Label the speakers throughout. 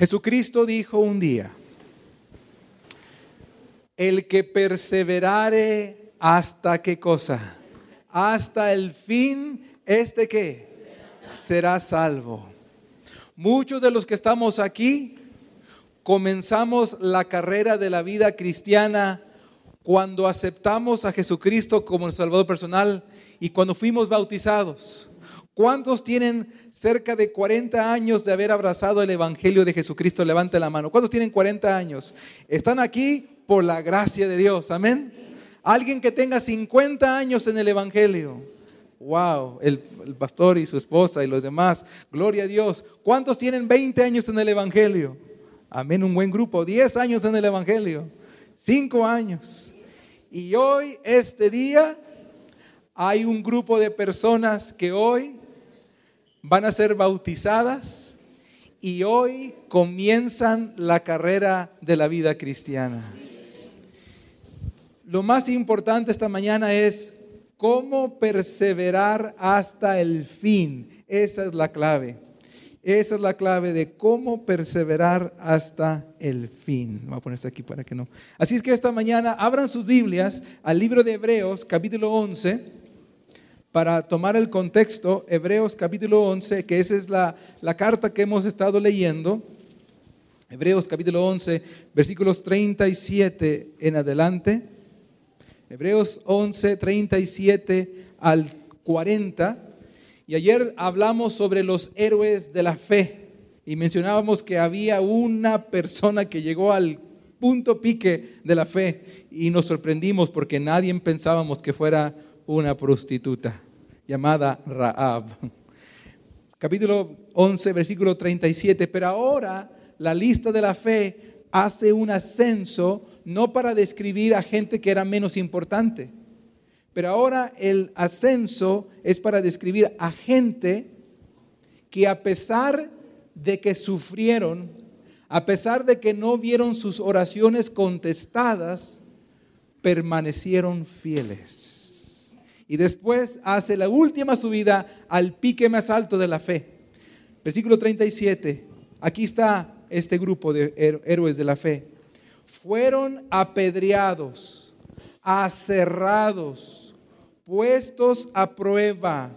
Speaker 1: Jesucristo dijo un día, el que perseverare hasta qué cosa, hasta el fin, este que será salvo. Muchos de los que estamos aquí comenzamos la carrera de la vida cristiana cuando aceptamos a Jesucristo como el Salvador personal y cuando fuimos bautizados. ¿Cuántos tienen cerca de 40 años de haber abrazado el Evangelio de Jesucristo? Levante la mano. ¿Cuántos tienen 40 años? Están aquí por la gracia de Dios. Amén. Alguien que tenga 50 años en el Evangelio. Wow, el, el, pastor y su esposa y los demás. Gloria a Dios. ¿Cuántos tienen 20 años en el Evangelio? Amén, un buen grupo. 10 años en el Evangelio. 5 años. Y hoy, este día, hay un grupo de personas que hoy van a ser bautizadas y hoy comienzan la carrera de la vida cristiana. Lo más importante esta mañana es cómo perseverar hasta el fin. Esa es la clave. Esa es la clave de cómo perseverar hasta el fin. Voy a ponerse aquí para que no. Así es que esta mañana abran sus Biblias al libro de Hebreos, capítulo 11 para tomar el contexto, Hebreos capítulo 11, que esa es la, la, carta que hemos estado leyendo, Hebreos capítulo 11, versículos 37 en adelante, Hebreos 11, 37 al 40, y ayer hablamos sobre los héroes de la fe, y mencionábamos que había una persona que llegó al punto pique de la fe, y nos sorprendimos porque nadie pensábamos que fuera una prostituta llamada Raab. Capítulo 11, versículo 37. Pero ahora la lista de la fe hace un ascenso no para describir a gente que era menos importante, pero ahora el ascenso es para describir a gente que a pesar de que sufrieron, a pesar de que no vieron sus oraciones contestadas, permanecieron fieles. Y después hace la última subida al pique más alto de la fe. Versículo 37. Aquí está este grupo de héroes de la fe. Fueron apedreados, aserrados, puestos a prueba,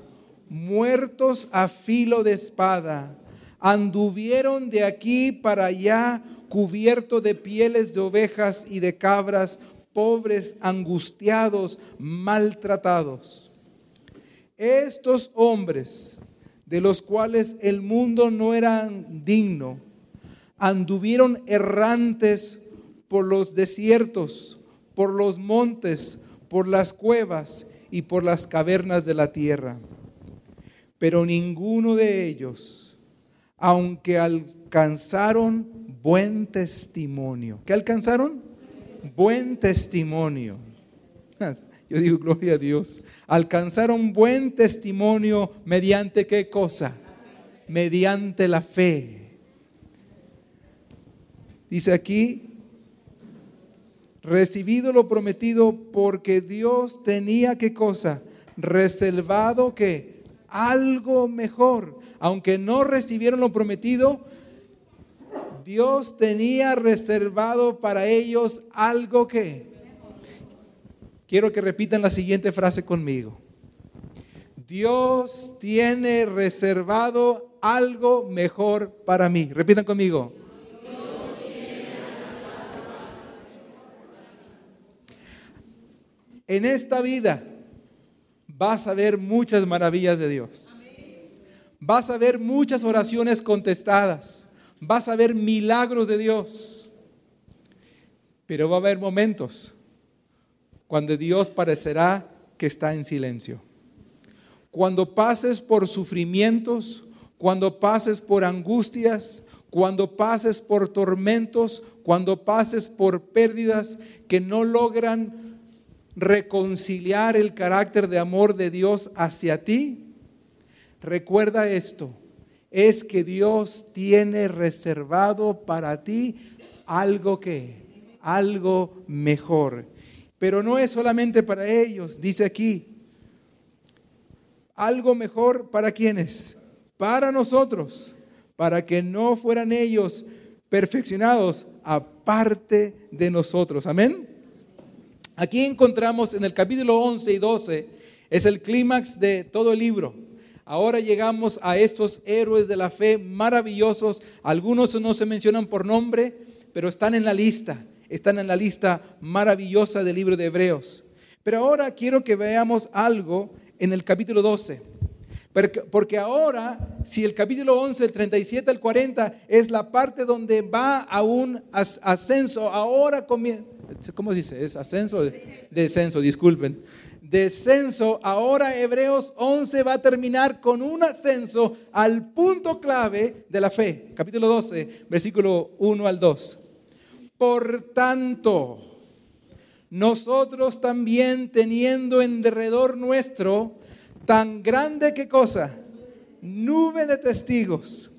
Speaker 1: muertos a filo de espada. Anduvieron de aquí para allá cubierto de pieles de ovejas y de cabras, pobres, angustiados, maltratados. Estos hombres, de los cuales el mundo no era digno, anduvieron errantes por los desiertos, por los montes, por las cuevas y por las cavernas de la tierra. Pero ninguno de ellos, aunque alcanzaron buen testimonio, ¿qué alcanzaron? Buen testimonio. Yo digo, gloria a Dios. Alcanzaron buen testimonio mediante qué cosa? Mediante la fe. Dice aquí, recibido lo prometido porque Dios tenía qué cosa? Reservado que algo mejor. Aunque no recibieron lo prometido, Dios tenía reservado para ellos algo que... Quiero que repitan la siguiente frase conmigo. Dios tiene reservado algo mejor para mí. Repitan conmigo. En esta vida vas a ver muchas maravillas de Dios. Vas a ver muchas oraciones contestadas. Vas a ver milagros de Dios. Pero va a haber momentos cuando Dios parecerá que está en silencio. Cuando pases por sufrimientos, cuando pases por angustias, cuando pases por tormentos, cuando pases por pérdidas que no logran reconciliar el carácter de amor de Dios hacia ti, recuerda esto, es que Dios tiene reservado para ti algo que, algo mejor. Pero no es solamente para ellos, dice aquí, algo mejor para quienes, para nosotros, para que no fueran ellos perfeccionados aparte de nosotros. Amén. Aquí encontramos en el capítulo 11 y 12, es el clímax de todo el libro. Ahora llegamos a estos héroes de la fe maravillosos. Algunos no se mencionan por nombre, pero están en la lista. Están en la lista maravillosa del libro de Hebreos. Pero ahora quiero que veamos algo en el capítulo 12. Porque ahora, si el capítulo 11, el 37 al 40, es la parte donde va a un ascenso, ahora ¿cómo se dice? ¿Es ascenso? Descenso, disculpen. Descenso, ahora Hebreos 11 va a terminar con un ascenso al punto clave de la fe. Capítulo 12, versículo 1 al 2. Por tanto, nosotros también teniendo en derredor nuestro, tan grande que cosa, nube de testigos,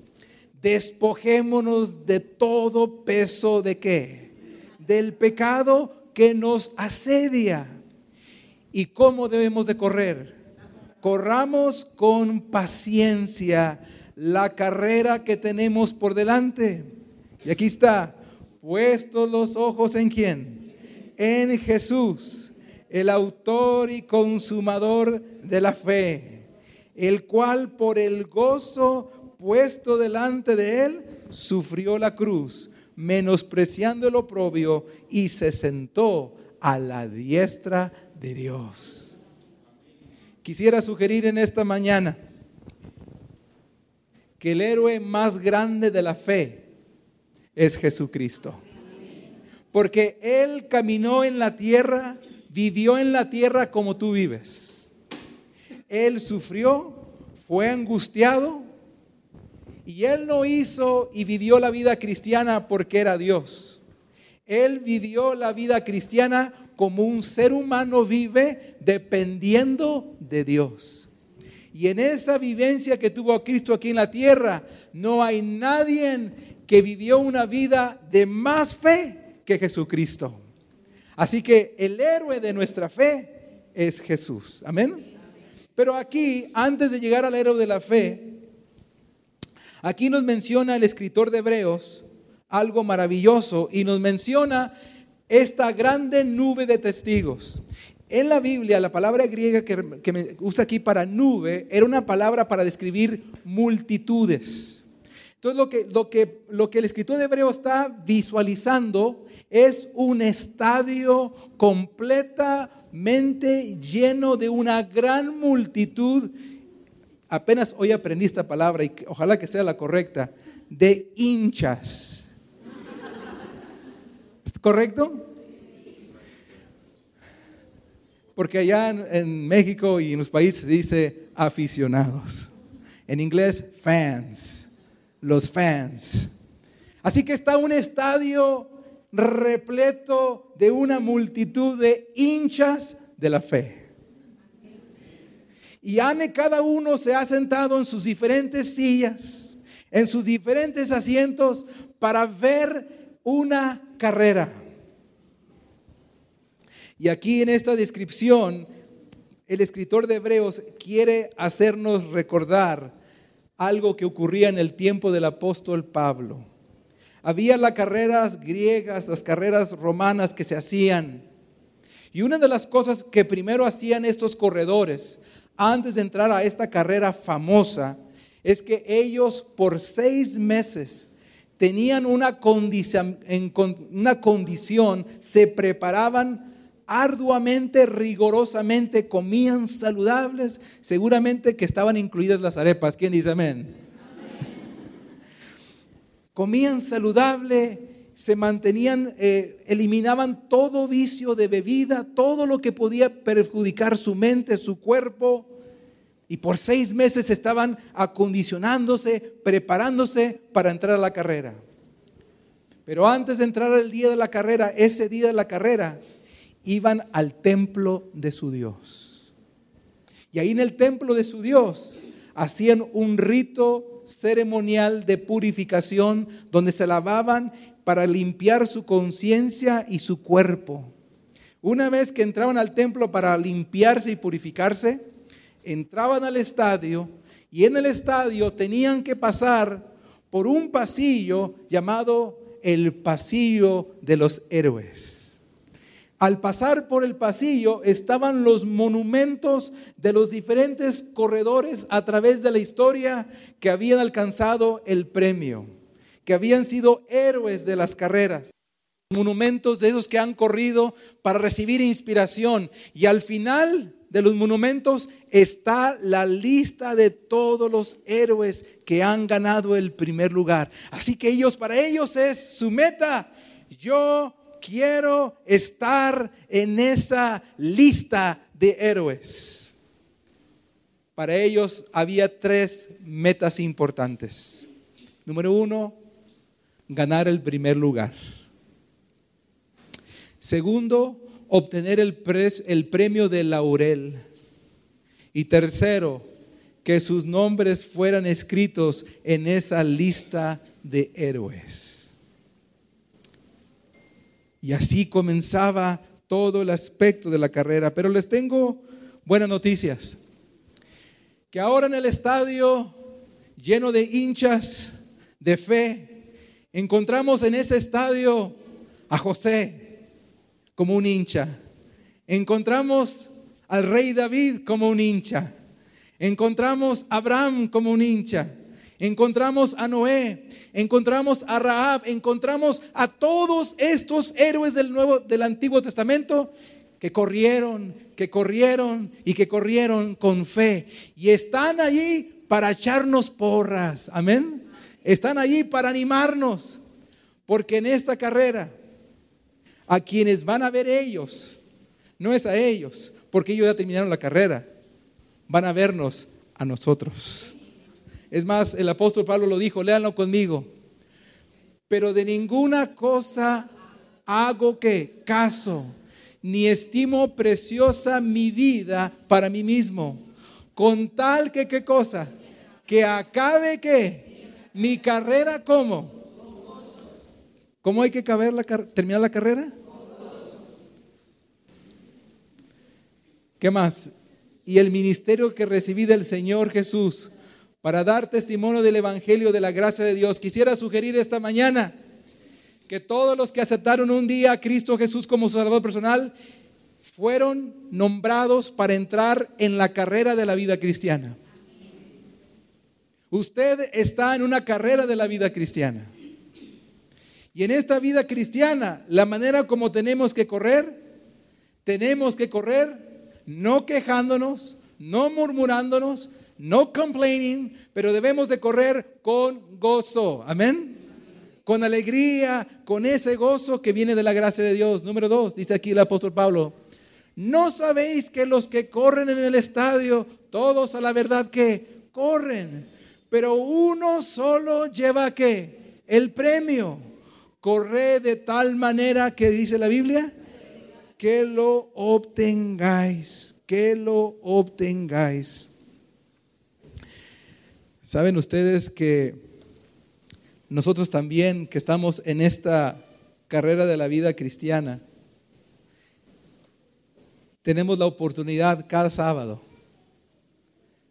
Speaker 1: despojémonos de todo peso de qué? Del pecado que nos asedia. ¿Y cómo debemos de correr? Corramos con paciencia la carrera que tenemos por delante. Y aquí está, puestos los ojos en quién? En Jesús el autor y consumador de la fe, el cual por el gozo puesto delante de él, sufrió la cruz, menospreciando el oprobio, y se sentó a la diestra de Dios. Quisiera sugerir en esta mañana que el héroe más grande de la fe es Jesucristo. Porque Él caminó en la tierra vivió en la tierra como tú vives. Él sufrió, fue angustiado y él no hizo y vivió la vida cristiana porque era Dios. Él vivió la vida cristiana como un ser humano vive dependiendo de Dios. Y en esa vivencia que tuvo Cristo aquí en la tierra, no hay nadie que vivió una vida de más fe que Jesucristo. Así que el héroe de nuestra fe es Jesús. Amén. Pero aquí, antes de llegar al héroe de la fe, aquí nos menciona el escritor de Hebreos algo maravilloso y nos menciona esta grande nube de testigos. En la Biblia, la palabra griega que, que me usa aquí para nube era una palabra para describir multitudes. Entonces, lo que, lo que, lo que el escritor de Hebreo está visualizando es un estadio completamente lleno de una gran multitud. Apenas hoy aprendí esta palabra y ojalá que sea la correcta, de hinchas. ¿Es correcto? Porque allá en, en México y en los países se dice aficionados. En inglés, fans. Los fans. Así que está un estadio repleto de una multitud de hinchas de la fe. Y Ane cada uno se ha sentado en sus diferentes sillas, en sus diferentes asientos para ver una carrera. Y aquí en esta descripción, el escritor de Hebreos quiere hacernos recordar algo que ocurría en el tiempo del apóstol Pablo. Había las carreras griegas, las carreras romanas que se hacían. Y una de las cosas que primero hacían estos corredores antes de entrar a esta carrera famosa es que ellos por seis meses tenían una condición, se preparaban arduamente, rigorosamente, comían saludables, seguramente que estaban incluidas las arepas. ¿Quién dice amén? comían saludable, se mantenían, eh, eliminaban todo vicio de bebida, todo lo que podía perjudicar su mente, su cuerpo. Y por seis meses estaban acondicionándose, preparándose para entrar a la carrera. Pero antes de entrar al día de la carrera, ese día de la carrera, iban al templo de su Dios. Y ahí en el templo de su Dios hacían un rito ceremonial de purificación donde se lavaban para limpiar su conciencia y su cuerpo. Una vez que entraban al templo para limpiarse y purificarse, entraban al estadio y en el estadio tenían que pasar por un pasillo llamado el pasillo de los héroes. Al pasar por el pasillo estaban los monumentos de los diferentes corredores a través de la historia que habían alcanzado el premio, que habían sido héroes de las carreras monumentos de esos que han corrido para recibir inspiración. Y al final de los monumentos está la lista de todos los héroes que han ganado el primer lugar. Así que ellos, para ellos es su meta. Yo quiero estar en esa lista de héroes. Para ellos había tres metas importantes. Número uno, ganar el primer lugar. Segundo, obtener el, el premio de laurel. Y tercero, que sus nombres fueran escritos en esa lista de héroes. Y así comenzaba todo el aspecto de la carrera. Pero les tengo buenas noticias. Que ahora en el estadio lleno de hinchas de fe, encontramos en ese estadio a José, como un hincha. Encontramos al rey David como un hincha. Encontramos a Abraham como un hincha. Encontramos a Noé, encontramos a Rahab, encontramos a todos estos héroes del Nuevo del Antiguo Testamento que corrieron, que corrieron y que corrieron con fe y están allí para echarnos porras. Amén. Están allí para animarnos, porque en esta carrera a quienes van a ver ellos, no es a ellos, porque ellos ya terminaron la carrera, van a vernos a nosotros. Es más, el apóstol Pablo lo dijo, léanlo conmigo, pero de ninguna cosa hago que caso, ni estimo preciosa mi vida para mí mismo, con tal que qué cosa, que acabe que mi carrera como ¿Cómo hay que terminar la carrera? ¿Qué más? Y el ministerio que recibí del Señor Jesús para dar testimonio del Evangelio de la gracia de Dios. Quisiera sugerir esta mañana que todos los que aceptaron un día a Cristo Jesús como Salvador personal fueron nombrados para entrar en la carrera de la vida cristiana. Usted está en una carrera de la vida cristiana. Y en esta vida cristiana, la manera como tenemos que correr, tenemos que correr no quejándonos, no murmurándonos, no complaining, pero debemos de correr con gozo. Amén. Con alegría, con ese gozo que viene de la gracia de Dios. Número dos, dice aquí el apóstol Pablo. ¿No sabéis que los que corren en el estadio, todos a la verdad que corren, pero uno solo lleva qué? El premio. Corre de tal manera que dice la Biblia, que lo obtengáis, que lo obtengáis. Saben ustedes que nosotros también que estamos en esta carrera de la vida cristiana, tenemos la oportunidad cada sábado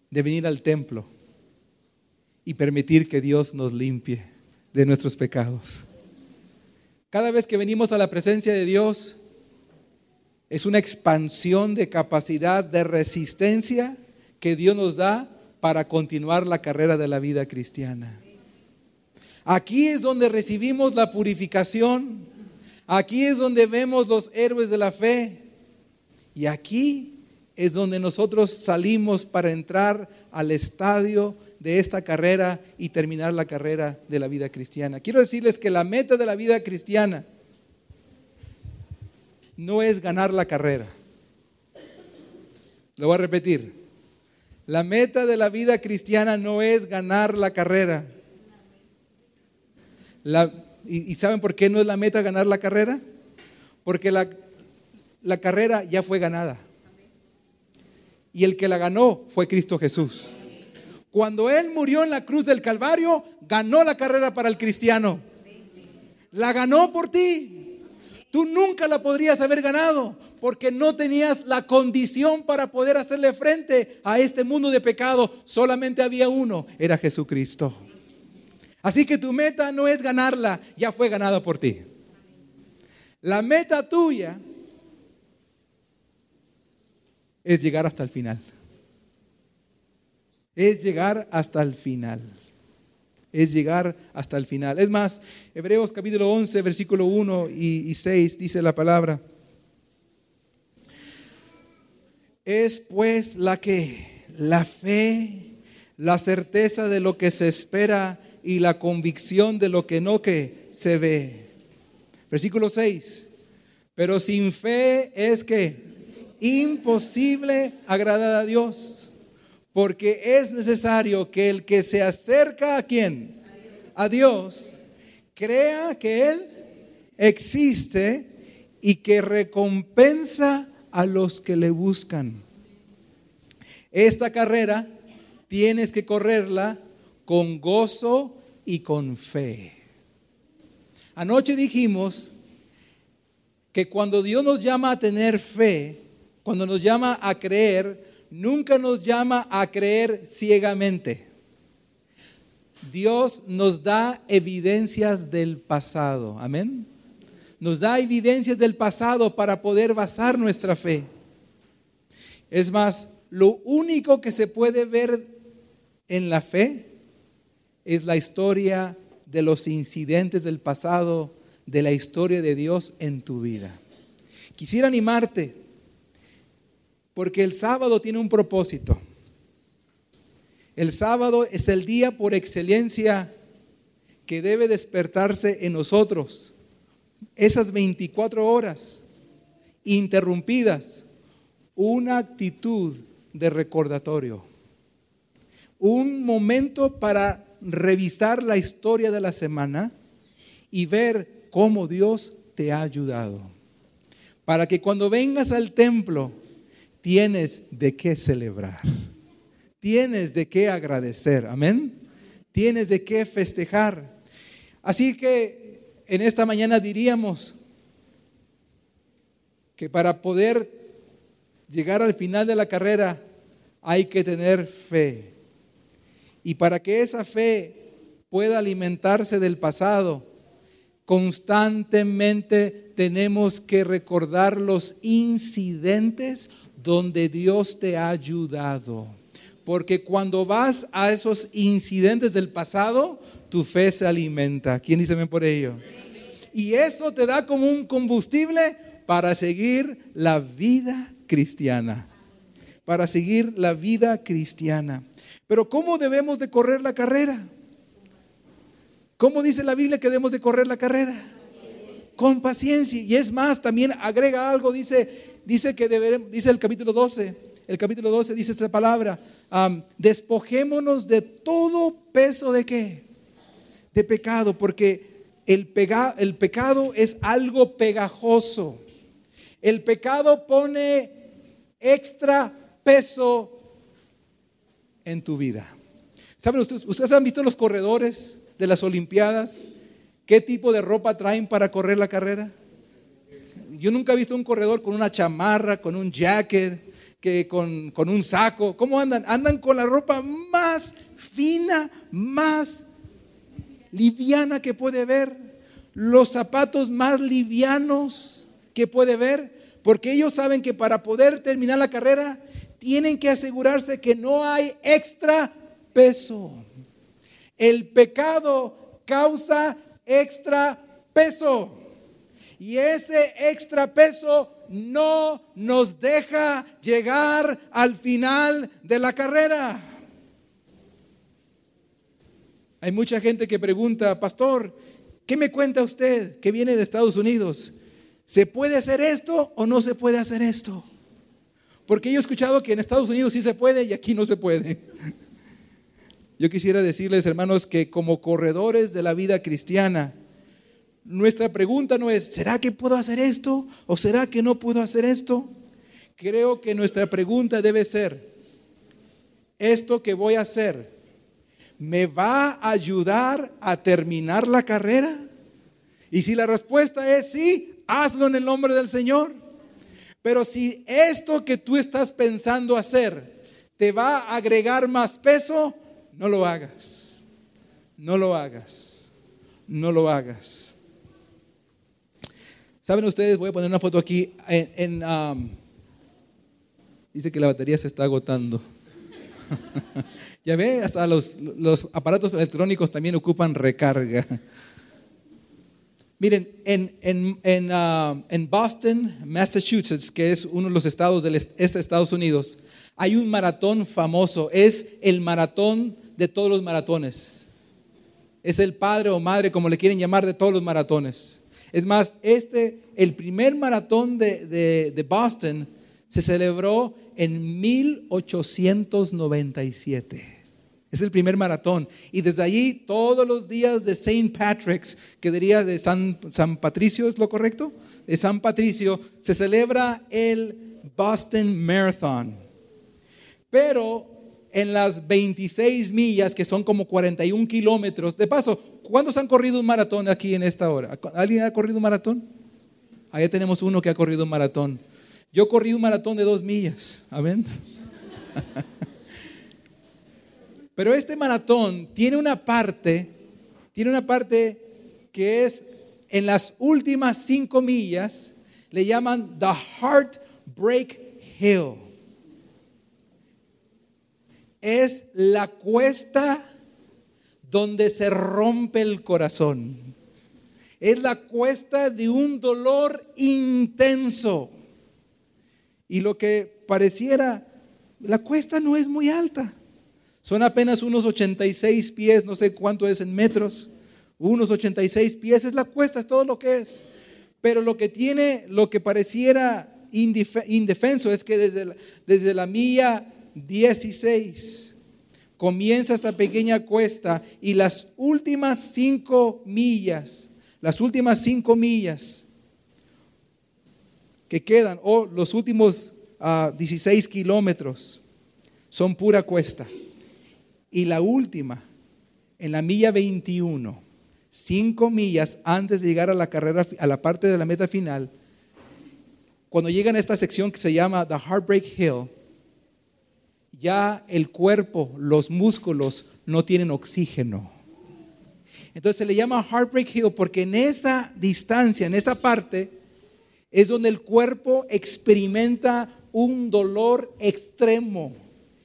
Speaker 1: de venir al templo y permitir que Dios nos limpie de nuestros pecados. Cada vez que venimos a la presencia de Dios, es una expansión de capacidad de resistencia que Dios nos da para continuar la carrera de la vida cristiana. Aquí es donde recibimos la purificación. Aquí es donde vemos los héroes de la fe. Y aquí es donde nosotros salimos para entrar al estadio de esta carrera y terminar la carrera de la vida cristiana. Quiero decirles que la meta de la vida cristiana no es ganar la carrera. Lo voy a repetir. La meta de la vida cristiana no es ganar la carrera. y, saben por qué no es la meta ganar la carrera? Porque la, la carrera ya fue ganada. Y el que la ganó fue Cristo Jesús. Cuando Él murió en la cruz del Calvario, ganó la carrera para el cristiano. La ganó por ti. Tú nunca la podrías haber ganado porque no tenías la condición para poder hacerle frente a este mundo de pecado. Solamente había uno, era Jesucristo. Así que tu meta no es ganarla, ya fue ganada por ti. La meta tuya es llegar hasta el final. Es llegar hasta el final. Es llegar hasta el final. Es más, Hebreos capítulo 11, versículo 1 y, 6 dice la palabra. Es pues la que, la fe, la certeza de lo que se espera y la convicción de lo que no que se ve. Versículo 6. Pero sin fe es que imposible agradar a Dios, porque es necesario que el que se acerca a quién? A Dios, crea que Él existe y que recompensa a los que le buscan. Esta carrera tienes que correrla con gozo y con fe. Anoche dijimos que cuando Dios nos llama a tener fe, cuando nos llama a creer, nunca nos llama a creer ciegamente. Dios nos da evidencias del pasado. Amén. Nos da evidencias del pasado para poder basar nuestra fe. Es más, lo único que se puede ver en la fe es la historia de los incidentes del pasado, de la historia de Dios en tu vida. Quisiera animarte, porque el sábado tiene un propósito. El sábado es el día por excelencia que debe despertarse en nosotros. Esas 24 horas interrumpidas, una actitud de recordatorio. Un momento para revisar la historia de la semana y ver cómo Dios te ha ayudado. Para que cuando vengas al templo tienes de qué celebrar. Tienes de qué agradecer. Amén. Tienes de qué festejar. Así que en esta mañana diríamos que para poder llegar al final de la carrera hay que tener fe. Y para que esa fe pueda alimentarse del pasado, constantemente tenemos que recordar los incidentes donde Dios te ha ayudado. Porque cuando vas a esos incidentes del pasado, tu fe se alimenta. ¿Quién dice bien por ello? Y eso te da como un combustible para seguir la vida cristiana. Para seguir la vida cristiana. Pero ¿cómo debemos de correr la carrera? ¿Cómo dice la Biblia que debemos de correr la carrera? Con paciencia. Y es más, también agrega algo, dice, dice que deberemos, dice el capítulo 12, el capítulo 12 dice esta palabra, despojémonos de todo peso de qué? De pecado, porque el, el pecado es algo pegajoso. El pecado pone extra peso en tu vida. ¿Saben ustedes? ¿Ustedes han visto los corredores de las Olimpiadas? ¿Qué tipo de ropa traen para correr la carrera? Yo nunca he visto un corredor con una chamarra, con un jacket, que con, con un saco. ¿Cómo andan? Andan con la ropa más fina, más liviana que puede ver. Los zapatos más livianos que puede ver. Porque ellos saben que para poder terminar la carrera tienen que asegurarse que no hay extra peso. El pecado causa extra peso. Y ese extra peso no nos deja llegar al final de la carrera. Hay mucha gente que pregunta, pastor, ¿qué me cuenta usted que viene de Estados Unidos? ¿Se puede hacer esto o no se puede hacer esto? Porque yo he escuchado que en Estados Unidos sí se puede y aquí no se puede. Yo quisiera decirles, hermanos, que como corredores de la vida cristiana, nuestra pregunta no es, ¿será que puedo hacer esto o será que no puedo hacer esto? Creo que nuestra pregunta debe ser, ¿esto que voy a hacer me va a ayudar a terminar la carrera? Y si la respuesta es sí, hazlo en el nombre del Señor. Pero si esto que tú estás pensando hacer te va a agregar más peso, no lo hagas. No lo hagas. No lo hagas. ¿Saben ustedes? Voy a poner una foto aquí. En, um, dice que la batería se está agotando. ya ve, hasta los, aparatos electrónicos también ocupan recarga. Miren, en, en, uh, en, Boston, Massachusetts, que es uno de los estados de Estados Unidos, hay un maratón famoso. Es el maratón de todos los maratones. Es el padre o madre, como le quieren llamar, de todos los maratones. Es más, este, el primer maratón de, Boston se celebró en 1897. Es el primer maratón. Y desde allí, todos los días de St. Patrick's, que diría de San, San Patricio, ¿es lo correcto? De San Patricio, se celebra el Boston Marathon. Pero en las 26 millas, que son como 41 kilómetros. De paso, ¿cuántos han corrido un maratón aquí en esta hora? ¿Alguien ha corrido un maratón? Ahí tenemos uno que ha corrido un maratón. Yo corrí un maratón de dos millas. Amén. Pero este maratón tiene una parte, tiene una parte que es en las últimas cinco millas, le llaman The Heartbreak Hill es la cuesta donde se rompe el corazón. Es la cuesta de un dolor intenso. Y lo que pareciera, la cuesta no es muy alta. Son apenas unos 86 pies, no sé cuánto es en metros. Unos 86 pies es la cuesta, es todo lo que es. Pero lo que tiene, lo que pareciera indefenso es que desde desde la milla 16 comienza esta pequeña cuesta y las últimas cinco millas, las últimas cinco millas que quedan, o los últimos 16 ah, kilómetros, son pura cuesta. Y la última, en la milla 21, cinco millas antes de llegar a la carrera, a la parte de la meta final, cuando llegan a esta sección que se llama The Heartbreak Hill, ya el cuerpo, los músculos no tienen oxígeno. Entonces se le llama Heartbreak Hill porque en esa distancia, en esa parte, es donde el cuerpo experimenta un dolor extremo,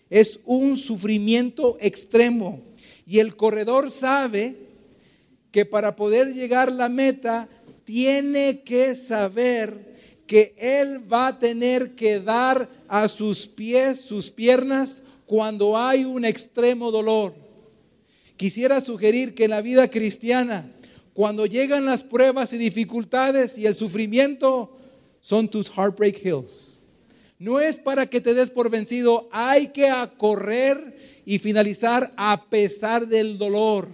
Speaker 1: es un sufrimiento extremo. Y el corredor sabe que para poder llegar a la meta tiene que saber que Él va a tener que dar a sus pies, sus piernas, cuando hay un extremo dolor. Quisiera sugerir que en la vida cristiana, cuando llegan las pruebas y dificultades y el sufrimiento, son tus heartbreak hills. No es para que te des por vencido, hay que correr y finalizar a pesar del dolor,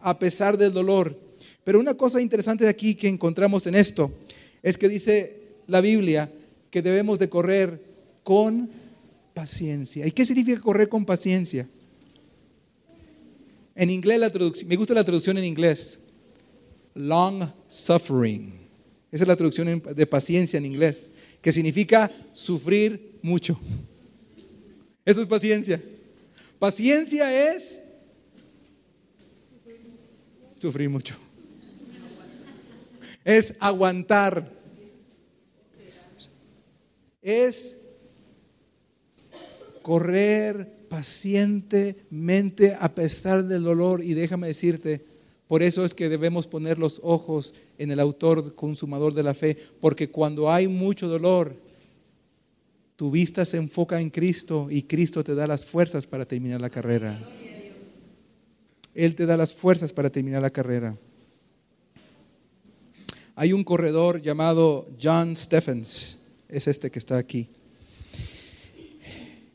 Speaker 1: a pesar del dolor. Pero una cosa interesante de aquí que encontramos en esto es que dice la Biblia que debemos de correr con paciencia. ¿Y qué significa correr con paciencia? En inglés la traducción, me gusta la traducción en inglés. Long suffering. Esa es la traducción de paciencia en inglés, que significa sufrir mucho. Eso es paciencia. Paciencia es sufrir mucho. Es aguantar es correr pacientemente a pesar del dolor. Y déjame decirte, por eso es que debemos poner los ojos en el autor consumador de la fe, porque cuando hay mucho dolor, tu vista se enfoca en Cristo y Cristo te da las fuerzas para terminar la carrera. Él te da las fuerzas para terminar la carrera. Hay un corredor llamado John Stephens es este que está aquí.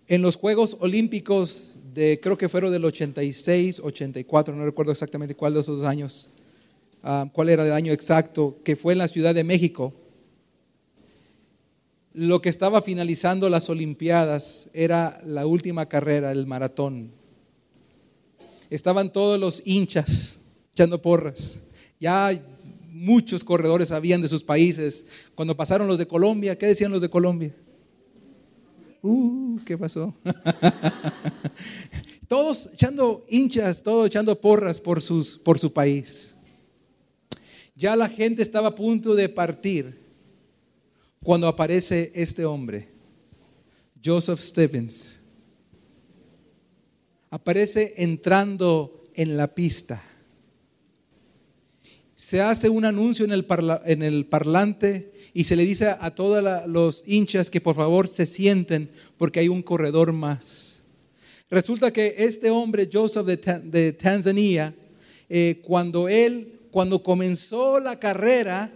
Speaker 1: En los Juegos Olímpicos de, creo que fueron del 86, 84, no recuerdo exactamente cuál de esos años, ah, cuál era el año exacto, que fue en la Ciudad de México. Lo que estaba finalizando las Olimpiadas era la última carrera, el maratón. Estaban todos los hinchas echando porras. Ya muchos corredores habían de sus países. Cuando pasaron los de Colombia, ¿qué decían los de Colombia? Uh, ¿qué pasó? todos echando hinchas, todos echando porras por, sus, por su país. Ya la gente estaba a punto de partir cuando aparece este hombre, Joseph Stevens. Aparece entrando en la pista. Se hace un anuncio en el, parlante y se le dice a todos los hinchas que por favor se sienten porque hay un corredor más. Resulta que este hombre, Joseph de, Tanzania, eh, cuando él, cuando comenzó la carrera,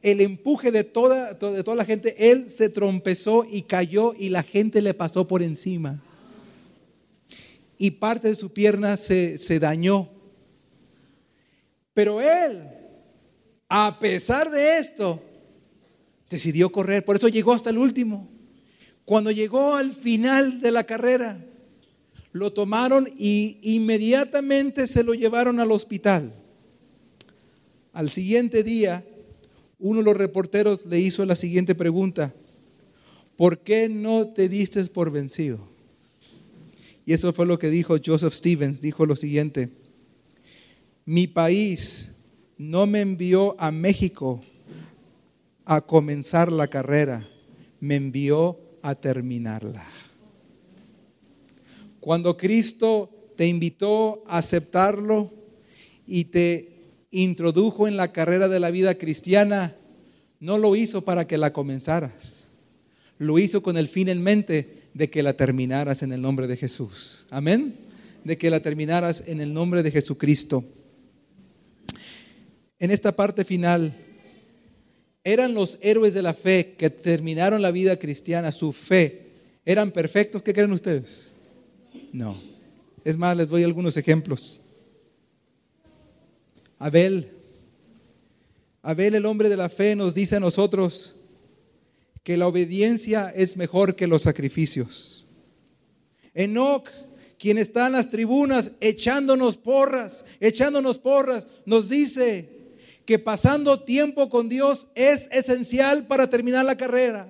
Speaker 1: el empuje de toda, de toda la gente, él se trompezó y cayó y la gente le pasó por encima. Y parte de su pierna se, se dañó. Pero él, a pesar de esto, decidió correr. Por eso llegó hasta el último. Cuando llegó al final de la carrera, lo tomaron y inmediatamente se lo llevaron al hospital. Al siguiente día, uno de los reporteros le hizo la siguiente pregunta, ¿por qué no te diste por vencido? Y eso fue lo que dijo Joseph Stevens, dijo lo siguiente, mi país no me envió a México a comenzar la carrera, me envió a terminarla. Cuando Cristo te invitó a aceptarlo y te introdujo en la carrera de la vida cristiana, no lo hizo para que la comenzaras. Lo hizo con el fin en mente de que la terminaras en el nombre de Jesús. Amén. De que la terminaras en el nombre de Jesucristo. En esta parte final, eran los héroes de la fe que terminaron la vida cristiana, su fe. ¿Eran perfectos? ¿Qué creen ustedes? No. Es más, les doy algunos ejemplos. Abel. Abel, el hombre de la fe, nos dice a nosotros que la obediencia es mejor que los sacrificios. Enoch, quien está en las tribunas echándonos porras, echándonos porras, nos dice que pasando tiempo con Dios es esencial para terminar la carrera.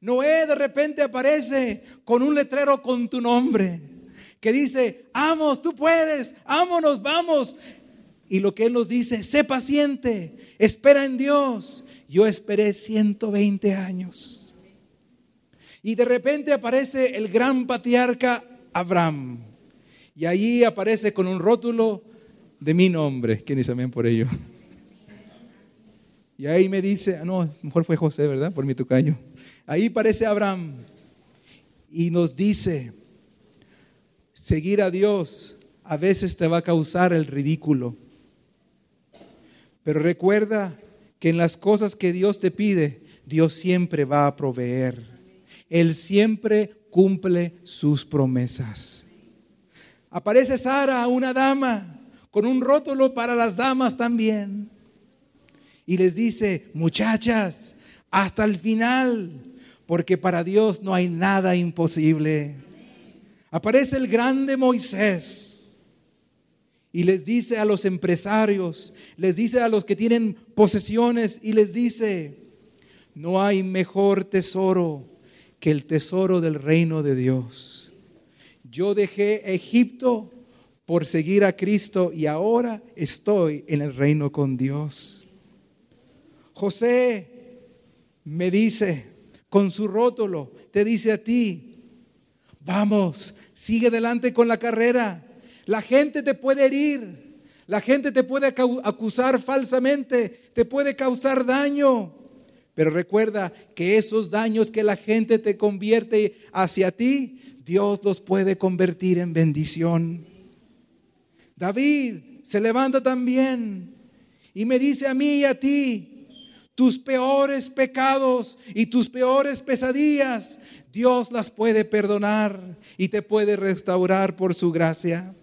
Speaker 1: Noé de repente aparece con un letrero con tu nombre que dice, amos, tú puedes, ámonos, vamos. Y lo que Él nos dice, sé paciente, espera en Dios. Yo esperé 120 años. Y de repente aparece el gran patriarca Abraham. Y allí aparece con un rótulo de mi nombre. ¿Quién dice amén por ello? Y ahí me dice, ah, no, mejor fue José, ¿verdad? Por mi tocayo. Ahí aparece Abraham y nos dice, seguir a Dios a veces te va a causar el ridículo. Pero recuerda que en las cosas que Dios te pide, Dios siempre va a proveer. Él siempre cumple sus promesas. Aparece Sara, una dama, con un rótulo para las damas también. Y les dice, muchachas, hasta el final, porque para Dios no hay nada imposible. Aparece el grande Moisés y les dice a los empresarios, les dice a los que tienen posesiones y les dice, no hay mejor tesoro que el tesoro del reino de Dios. Yo dejé Egipto por seguir a Cristo y ahora estoy en el reino con Dios. José me dice con su rótulo, te dice a ti, vamos, sigue adelante con la carrera la gente te puede herir, la gente te puede acusar falsamente, te puede causar daño. Pero recuerda que esos daños que la gente te convierte hacia ti, Dios los puede convertir en bendición. David se levanta también y me dice a mí y a ti, tus peores pecados y tus peores pesadillas, Dios las puede perdonar y te puede restaurar por su gracia.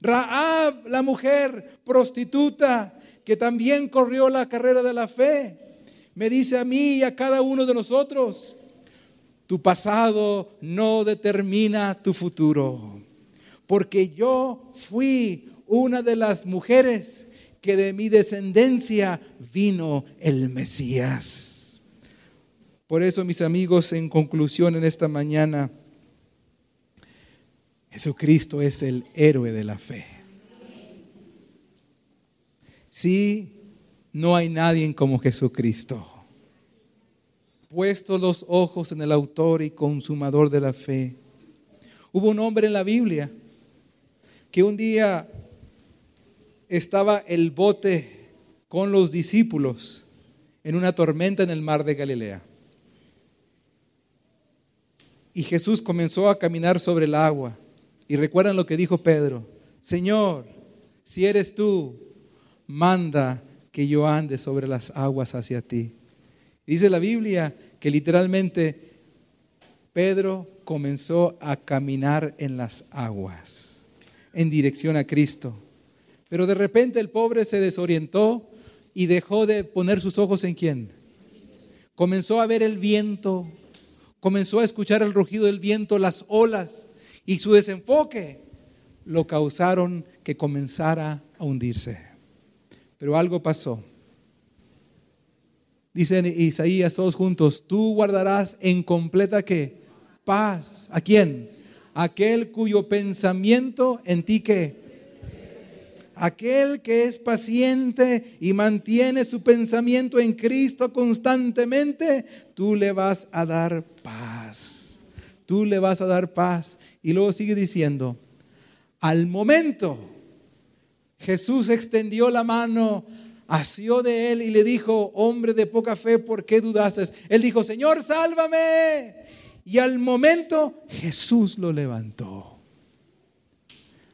Speaker 1: Raab, la mujer prostituta que también corrió la carrera de la fe, me dice a mí y a cada uno de nosotros, tu pasado no determina tu futuro, porque yo fui una de las mujeres de mi descendencia vino el Mesías. Por eso, mis amigos, en conclusión en esta mañana, Jesucristo es el héroe de la fe. Sí, no hay nadie como Jesucristo. Puestos los ojos en el autor y consumador de la fe. Hubo un hombre en la Biblia que un día estaba el bote con los discípulos en una tormenta en el mar de Galilea. Y Jesús comenzó a caminar sobre el agua. Y recuerdan lo que dijo Pedro, Señor, si eres tú, manda que yo ande sobre las aguas hacia ti. Dice la Biblia que literalmente Pedro comenzó a caminar en las aguas, en dirección a Cristo. Pero de repente el pobre se desorientó y dejó de poner sus ojos en quién. Comenzó a ver el viento, comenzó a escuchar el rugido del viento, las olas, y su desenfoque lo causaron que comenzara a hundirse. Pero algo pasó. Dice Isaías todos juntos, tú guardarás en completa que paz. ¿A quién? Aquel cuyo pensamiento en ti que aquel que es paciente y mantiene su pensamiento en Cristo constantemente, tú le vas a dar paz. Tú le vas a dar paz. Y luego sigue diciendo, al momento Jesús extendió la mano, asió de él y le dijo, hombre de poca fe, ¿por qué dudaste? Él dijo, Señor, sálvame. Y al momento Jesús lo levantó.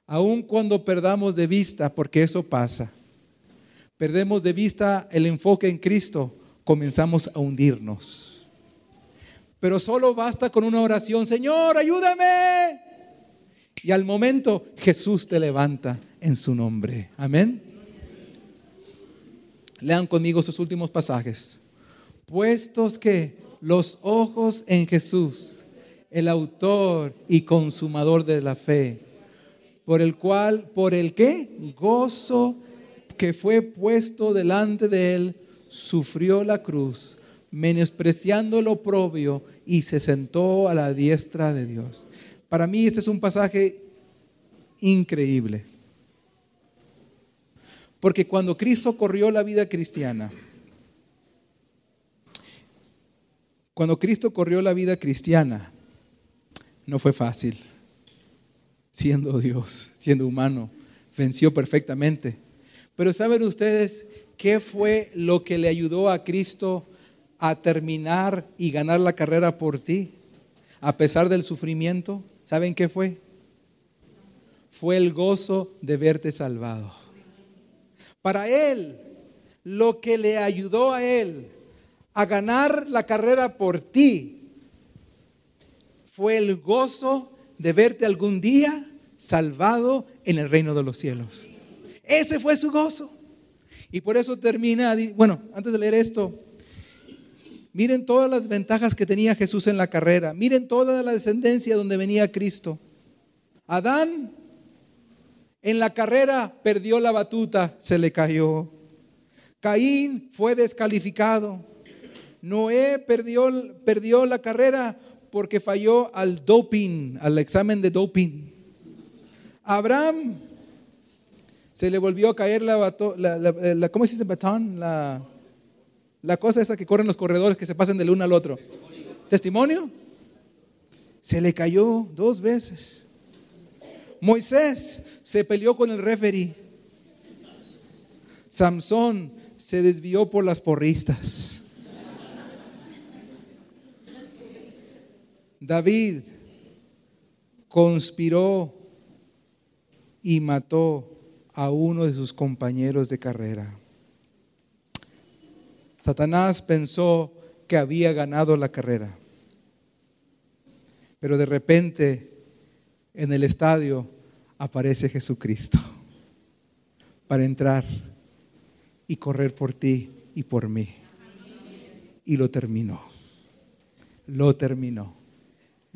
Speaker 1: Aun cuando perdamos de vista, porque eso pasa, perdemos de vista el enfoque en Cristo, comenzamos a hundirnos. Pero solo basta con una oración, Señor, ayúdame. Y al momento Jesús te levanta en su nombre. Amén. Lean conmigo sus últimos pasajes. Puestos que los ojos en Jesús, el autor y consumador de la fe, por el cual, por el que gozo que fue puesto delante de él, sufrió la cruz, menospreciando lo propio y se sentó a la diestra de Dios. Para mí este es un pasaje increíble. Porque cuando Cristo corrió la vida cristiana, cuando Cristo corrió la vida cristiana, no fue fácil. Siendo Dios, siendo humano, venció perfectamente. Pero ¿saben ustedes qué fue lo que le ayudó a Cristo a terminar y ganar la carrera por ti? A pesar del sufrimiento, ¿saben qué fue? Fue el gozo de verte salvado. Para Él, lo que le ayudó a Él a ganar la carrera por ti fue el gozo de verte algún día salvado en el reino de los cielos. Ese fue su gozo. Y por eso termina, bueno, antes de leer esto, miren todas las ventajas que tenía Jesús en la carrera, miren toda la descendencia donde venía Cristo. Adán en la carrera perdió la batuta, se le cayó. Caín fue descalificado. Noé perdió, perdió la carrera porque falló al doping, al examen de doping. Abraham se le volvió a caer la, la, ¿cómo se dice batón? La, la cosa esa que corren los corredores que se pasan del uno al otro. ¿Testimonio? Se le cayó dos veces. Moisés se peleó con el referee. Samson se desvió por las porristas. David conspiró y mató a uno de sus compañeros de carrera. Satanás pensó que había ganado la carrera, pero de repente en el estadio aparece Jesucristo para entrar y correr por ti y por mí. Y lo terminó. Lo terminó.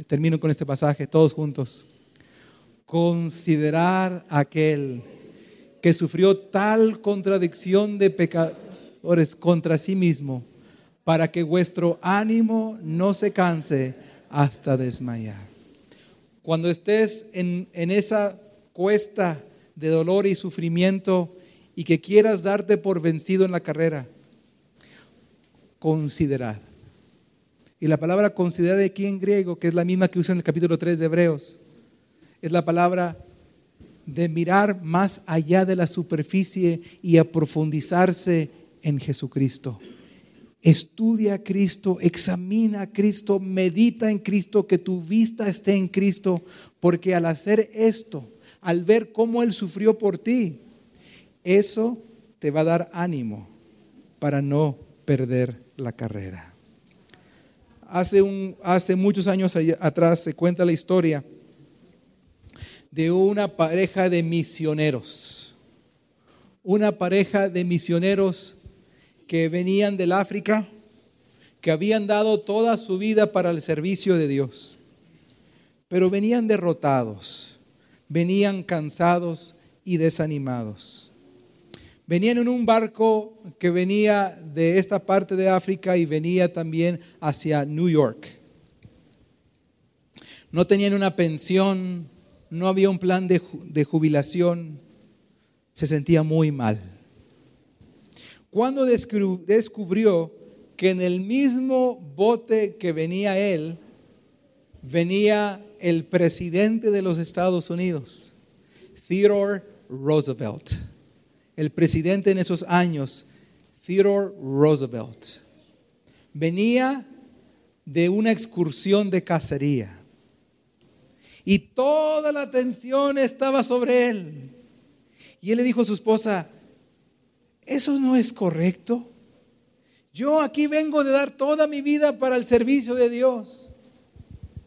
Speaker 1: Termino con este pasaje, todos juntos. Considerar aquel que sufrió tal contradicción de pecadores contra sí mismo, para que vuestro ánimo no se canse hasta desmayar. Cuando estés en, en esa cuesta de dolor y sufrimiento y que quieras darte por vencido en la carrera, considerad. Y la palabra considerar aquí en griego, que es la misma que usa en el capítulo 3 de Hebreos, es la palabra de mirar más allá de la superficie y a profundizarse en Jesucristo. Estudia a Cristo, examina a Cristo, medita en Cristo, que tu vista esté en Cristo, porque al hacer esto, al ver cómo Él sufrió por ti, eso te va a dar ánimo para no perder la carrera. Hace, un, hace muchos años atrás se cuenta la historia de una pareja de misioneros. Una pareja de misioneros que venían del África, que habían dado toda su vida para el servicio de Dios, pero venían derrotados, venían cansados y desanimados. Venían en un barco que venía de esta parte de África y venía también hacia New York. No tenían una pensión, no había un plan de, jubilación, se sentía muy mal. Cuando descubrió que en el mismo bote que venía él, venía el presidente de los Estados Unidos, Theodore Roosevelt el presidente en esos años, Theodore Roosevelt, venía de una excursión de cacería. Y toda la atención estaba sobre él. Y él le dijo a su esposa, eso no es correcto. Yo aquí vengo de dar toda mi vida para el servicio de Dios.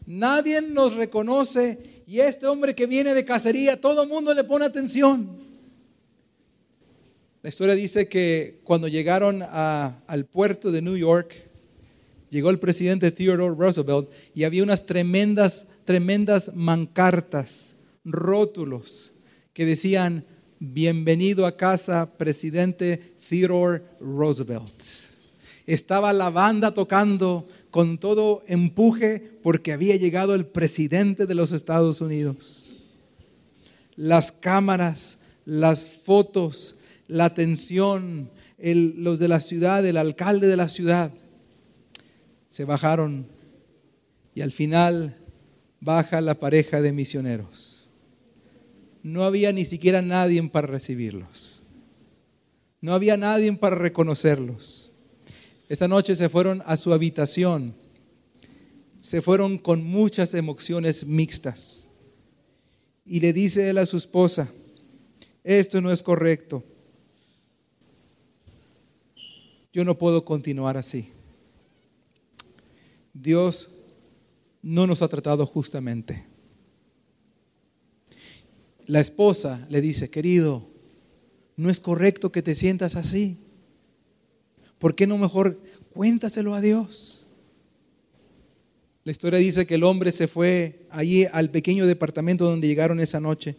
Speaker 1: Nadie nos reconoce y este hombre que viene de cacería, todo el mundo le pone atención. La historia dice que cuando llegaron al puerto de New York, llegó el presidente Theodore Roosevelt y había unas tremendas, tremendas mancartas, rótulos que decían, bienvenido a casa, presidente Theodore Roosevelt. Estaba la banda tocando con todo empuje porque había llegado el presidente de los Estados Unidos. Las cámaras, las fotos, la atención, los de la ciudad, el alcalde de la ciudad, se bajaron y al final baja la pareja de misioneros. No había ni siquiera nadie para recibirlos. No había nadie para reconocerlos. Esta noche se fueron a su habitación. Se fueron con muchas emociones mixtas. Y le dice él a su esposa, esto no es correcto. Yo no puedo continuar así. Dios no nos ha tratado justamente. La esposa le dice, querido, no es correcto que te sientas así. ¿Por qué no mejor cuéntaselo a Dios? La historia dice que el hombre se fue allí al pequeño departamento donde llegaron esa noche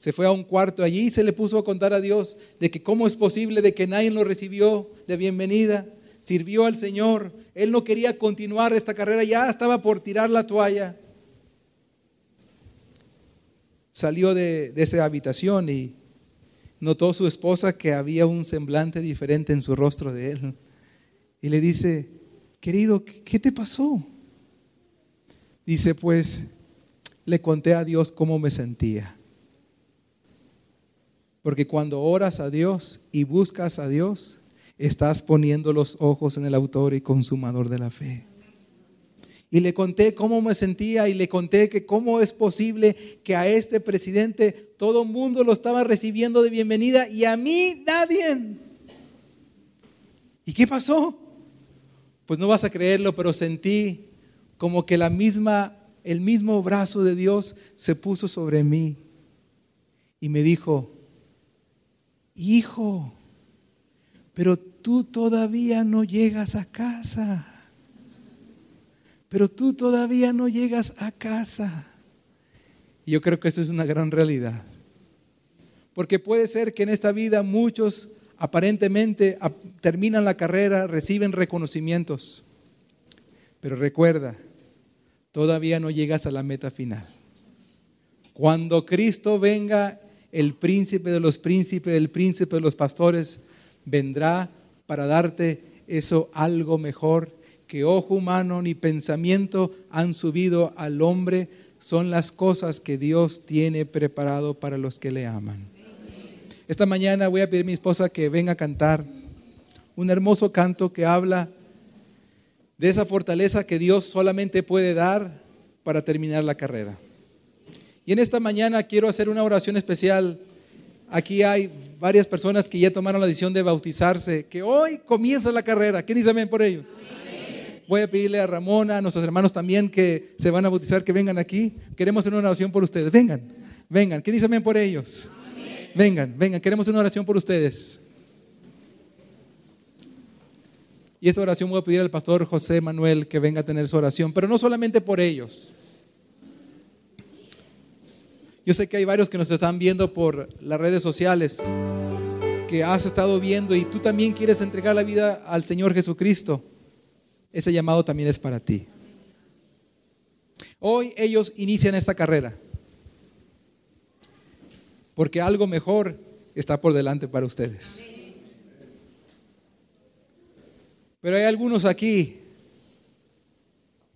Speaker 1: se fue a un cuarto allí y se le puso a contar a Dios de que cómo es posible de que nadie lo recibió de bienvenida. Sirvió al Señor. Él no quería continuar esta carrera, ya estaba por tirar la toalla. Salió de, esa habitación y notó su esposa que había un semblante diferente en su rostro de él. Y le dice, querido, ¿qué te pasó? Dice, pues le conté a Dios cómo me sentía. Porque cuando oras a Dios y buscas a Dios, estás poniendo los ojos en el autor y consumador de la fe. Y le conté cómo me sentía y le conté que cómo es posible que a este presidente todo el mundo lo estaba recibiendo de bienvenida y a mí nadie. ¿Y qué pasó? Pues no vas a creerlo, pero sentí como que la misma el mismo brazo de Dios se puso sobre mí y me dijo, hijo, pero tú todavía no llegas a casa. Pero tú todavía no llegas a casa. Y yo creo que eso es una gran realidad. Porque puede ser que en esta vida muchos aparentemente terminan la carrera, reciben reconocimientos. Pero recuerda, todavía no llegas a la meta final. Cuando Cristo venga, el príncipe de los príncipes, el príncipe de los pastores, vendrá para darte eso algo mejor que ojo humano ni pensamiento han subido al hombre, son las cosas que Dios tiene preparado para los que le aman. Esta mañana voy a pedir a mi esposa que venga a cantar un hermoso canto que habla de esa fortaleza que Dios solamente puede dar para terminar la carrera. Y en esta mañana quiero hacer una oración especial. Aquí hay varias personas que ya tomaron la decisión de bautizarse, que hoy comienza la carrera. ¿Quién dice amén por ellos? Voy a pedirle a Ramona, a nuestros hermanos también que se van a bautizar, que vengan aquí. Queremos hacer una oración por ustedes. Vengan, vengan. ¿Quién dice amén por ellos? Vengan, vengan. Queremos una oración por ustedes. Y esta oración voy a pedir al pastor José Manuel que venga a tener su oración, pero no solamente por ellos. Yo sé que hay varios que nos están viendo por las redes sociales, que has estado viendo y tú también quieres entregar la vida al Señor Jesucristo. Ese llamado también es para ti. Hoy ellos inician esta carrera, porque algo mejor está por delante para ustedes. Pero hay algunos aquí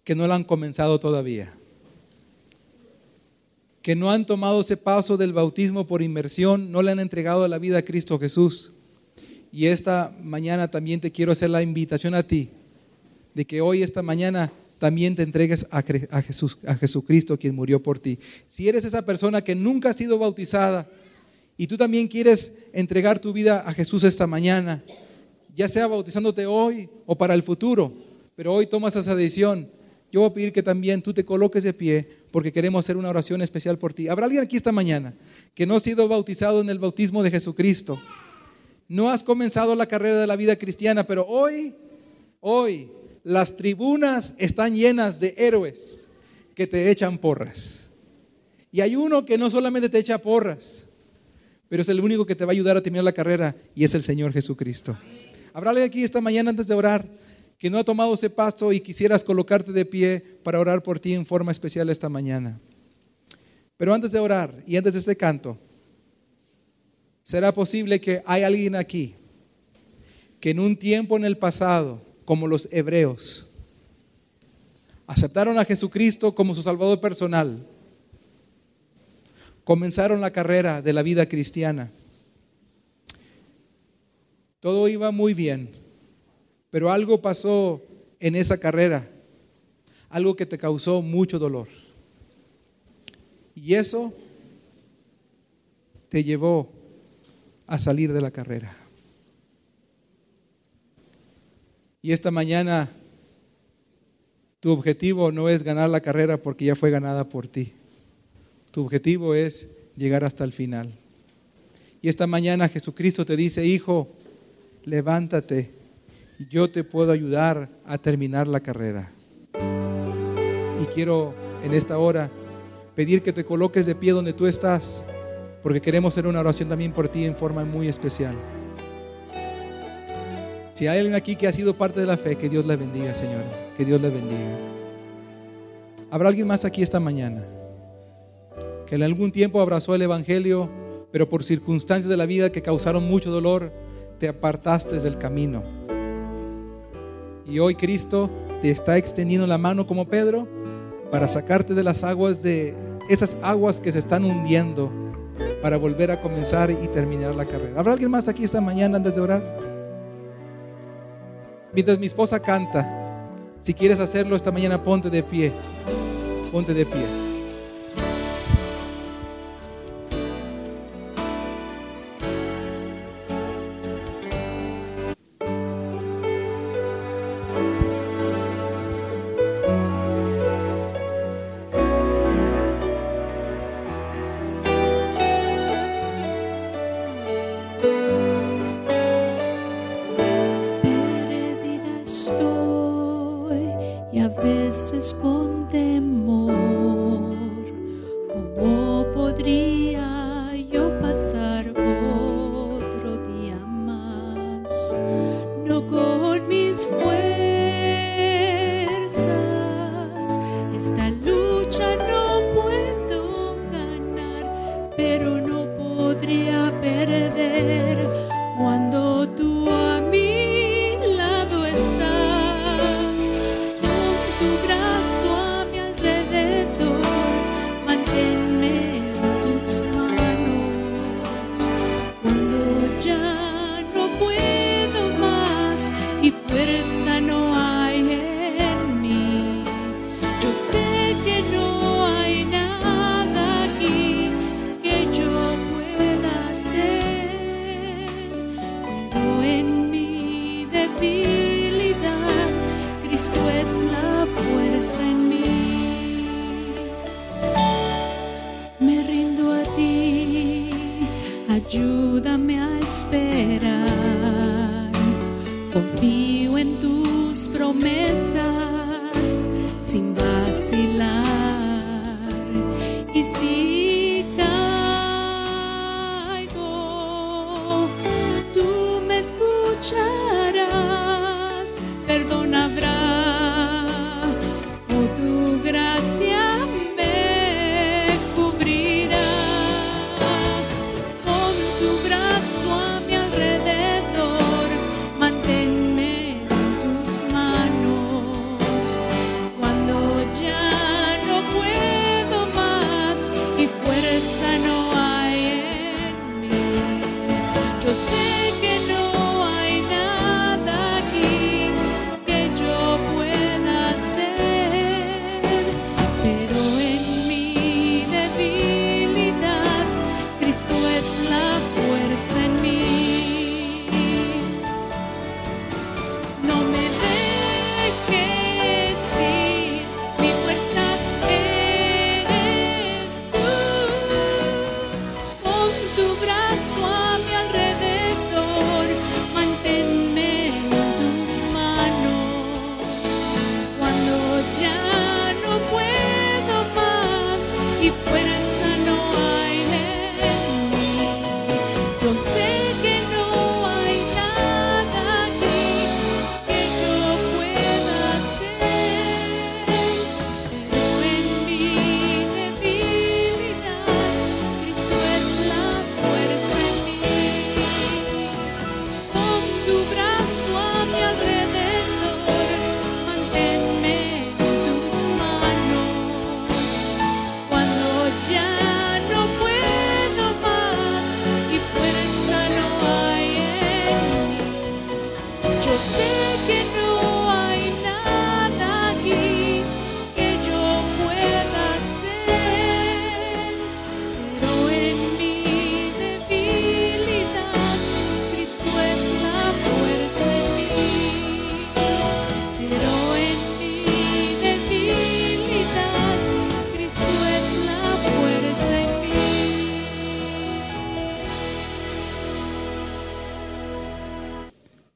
Speaker 1: que no lo han comenzado todavía, que no han tomado ese paso del bautismo por inmersión, no le han entregado la vida a Cristo Jesús. Y esta mañana también te quiero hacer la invitación a ti, de que hoy, esta mañana, también te entregues a, Jesús, a Jesucristo quien murió por ti. Si eres esa persona que nunca ha sido bautizada y tú también quieres entregar tu vida a Jesús esta mañana, ya sea bautizándote hoy o para el futuro, pero hoy tomas esa decisión. Yo voy a pedir que también tú te coloques de pie porque queremos hacer una oración especial por ti. ¿Habrá alguien aquí esta mañana que no ha sido bautizado en el bautismo de Jesucristo? No has comenzado la carrera de la vida cristiana, pero hoy, hoy, las tribunas están llenas de héroes que te echan porras. Y hay uno que no solamente te echa porras, pero es el único que te va a ayudar a terminar la carrera y es el Señor Jesucristo. ¿Habrá alguien aquí esta mañana antes de orar que no ha tomado ese paso y quisieras colocarte de pie para orar por ti en forma especial esta mañana? Pero antes de orar y antes de este canto, ¿será posible que hay alguien aquí que en un tiempo en el pasado, como los hebreos, aceptaron a Jesucristo como su Salvador personal, comenzaron la carrera de la vida cristiana? Todo iba muy bien, pero algo pasó en esa carrera, algo que te causó mucho dolor. Y eso te llevó a salir de la carrera. Y esta mañana tu objetivo no es ganar la carrera porque ya fue ganada por ti. Tu objetivo es llegar hasta el final. Y esta mañana Jesucristo te dice, hijo, levántate, yo te puedo ayudar a terminar la carrera. Y quiero en esta hora pedir que te coloques de pie donde tú estás, porque queremos hacer una oración también por ti en forma muy especial. Si hay alguien aquí que ha sido parte de la fe, que Dios le bendiga, Señor, que Dios le bendiga. ¿Habrá alguien más aquí esta mañana que en algún tiempo abrazó el Evangelio, pero por circunstancias de la vida que causaron mucho dolor, te apartaste del camino. Y hoy Cristo te está extendiendo la mano como Pedro para sacarte de las aguas de esas aguas que se están hundiendo para volver a comenzar y terminar la carrera. ¿Habrá alguien más aquí esta mañana antes de orar? Mientras mi esposa canta, si quieres hacerlo esta mañana, ponte de pie. Ponte de pie.
Speaker 2: better there.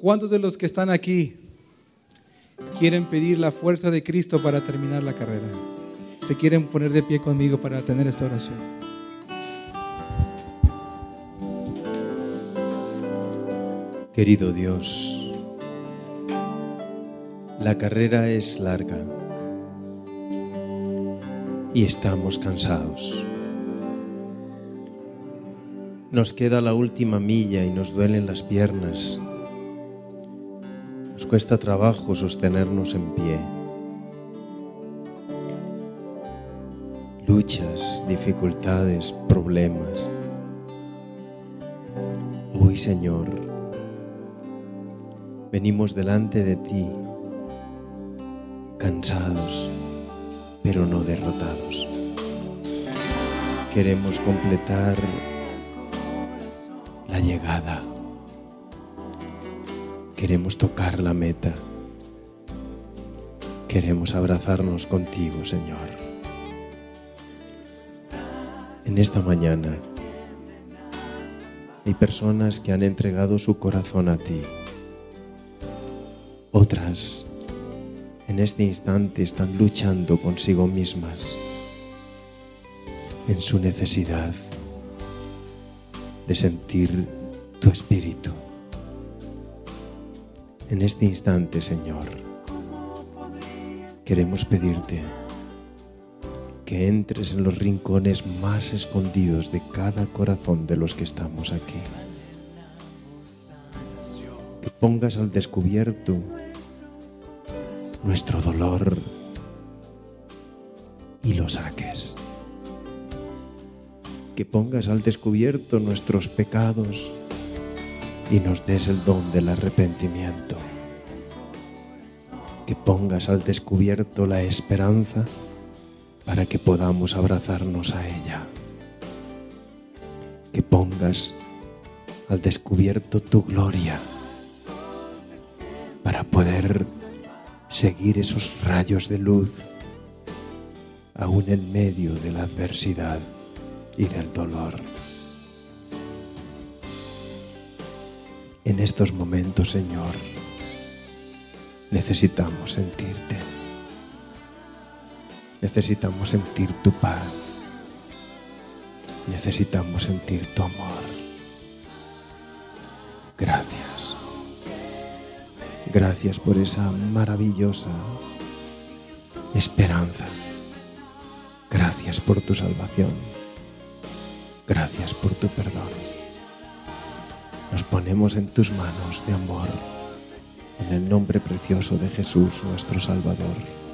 Speaker 1: ¿Cuántos de los que están aquí quieren pedir la fuerza de Cristo para terminar la carrera? Se quieren poner de pie conmigo para tener esta oración.
Speaker 3: Querido Dios, la carrera es larga y estamos cansados. Nos queda la última milla y nos duelen las piernas. Cuesta trabajo sostenernos en pie. Luchas, dificultades, problemas. Hoy, Señor, venimos delante de ti, cansados, pero no derrotados. Queremos completar la llegada. Queremos tocar la meta. Queremos abrazarnos contigo, Señor. En esta mañana hay personas que han entregado su corazón a ti. Otras en este instante están luchando consigo mismas en su necesidad de sentir tu espíritu. En este instante, Señor, queremos pedirte que entres en los rincones más escondidos de cada corazón de los que estamos aquí. Que pongas al descubierto nuestro dolor y lo saques. Que pongas al descubierto nuestros pecados y nos des el don del arrepentimiento. Que pongas al descubierto la esperanza para que podamos abrazarnos a ella. Que pongas al descubierto tu gloria para poder seguir esos rayos de luz aún en medio de la adversidad y del dolor. En estos momentos, Señor, Necesitamos sentirte. Necesitamos sentir tu paz. Necesitamos sentir tu amor. Gracias. Gracias por esa maravillosa esperanza. Gracias por tu salvación. Gracias por tu perdón. Nos ponemos en tus manos de amor, en el nombre precioso de Jesús, nuestro Salvador.